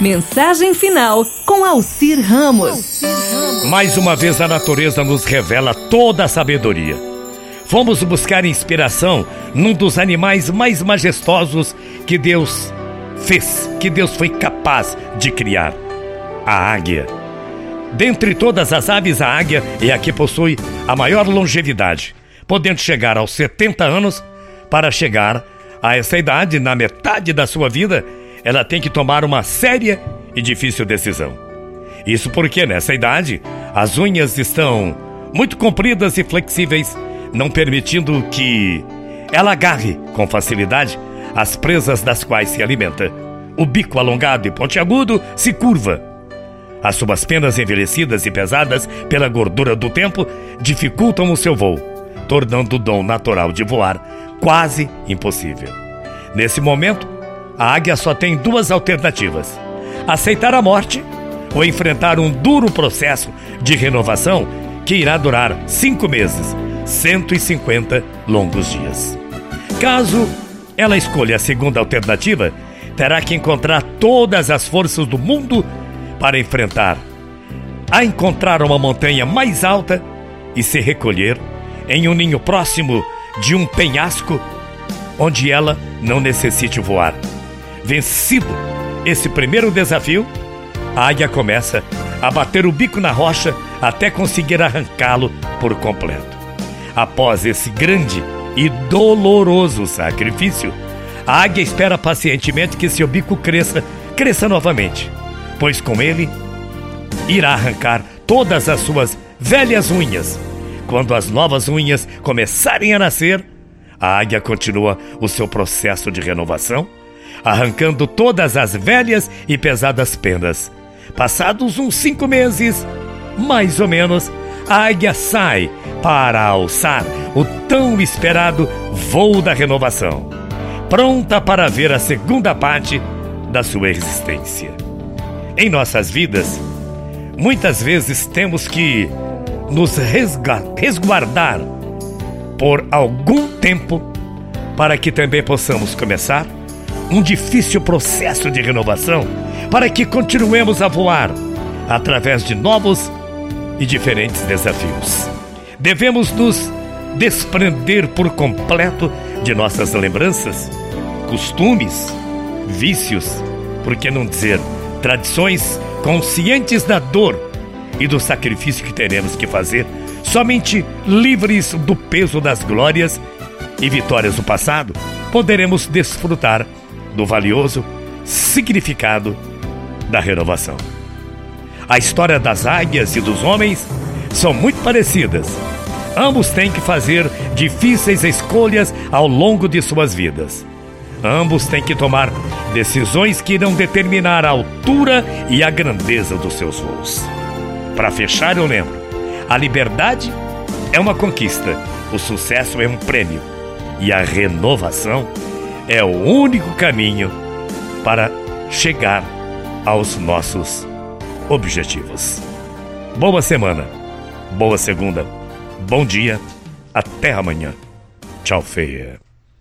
Mensagem final com Alcir Ramos. Mais uma vez a natureza nos revela toda a sabedoria. Fomos buscar inspiração num dos animais mais majestosos que Deus fez, que Deus foi capaz de criar: a águia. Dentre todas as aves, a águia é a que possui a maior longevidade, podendo chegar aos 70 anos. Para chegar a essa idade, na metade da sua vida, ela tem que tomar uma séria e difícil decisão. Isso porque nessa idade as unhas estão muito compridas e flexíveis, não permitindo que ela agarre com facilidade as presas das quais se alimenta. O bico alongado e pontiagudo se curva. As suas penas envelhecidas e pesadas pela gordura do tempo dificultam o seu voo, tornando o dom natural de voar quase impossível. Nesse momento, a águia só tem duas alternativas: aceitar a morte ou enfrentar um duro processo de renovação que irá durar cinco meses, 150 longos dias. Caso ela escolha a segunda alternativa, terá que encontrar todas as forças do mundo para enfrentar, a encontrar uma montanha mais alta e se recolher em um ninho próximo de um penhasco onde ela não necessite voar. Vencido esse primeiro desafio, a águia começa a bater o bico na rocha até conseguir arrancá-lo por completo. Após esse grande e doloroso sacrifício, a águia espera pacientemente que seu bico cresça, cresça novamente, pois com ele irá arrancar todas as suas velhas unhas. Quando as novas unhas começarem a nascer, a águia continua o seu processo de renovação arrancando todas as velhas e pesadas penas. Passados uns cinco meses, mais ou menos, a águia sai para alçar o tão esperado voo da renovação, pronta para ver a segunda parte da sua existência. Em nossas vidas, muitas vezes temos que nos resguardar por algum tempo para que também possamos começar um difícil processo de renovação para que continuemos a voar através de novos e diferentes desafios. Devemos nos desprender por completo de nossas lembranças, costumes, vícios, por que não dizer tradições, conscientes da dor e do sacrifício que teremos que fazer, somente livres do peso das glórias e vitórias do passado, poderemos desfrutar do valioso significado da renovação. A história das águias e dos homens são muito parecidas. Ambos têm que fazer difíceis escolhas ao longo de suas vidas. Ambos têm que tomar decisões que irão determinar a altura e a grandeza dos seus voos. Para fechar, eu lembro: a liberdade é uma conquista, o sucesso é um prêmio e a renovação é o único caminho para chegar aos nossos objetivos. Boa semana, boa segunda, bom dia, até amanhã. Tchau, feia.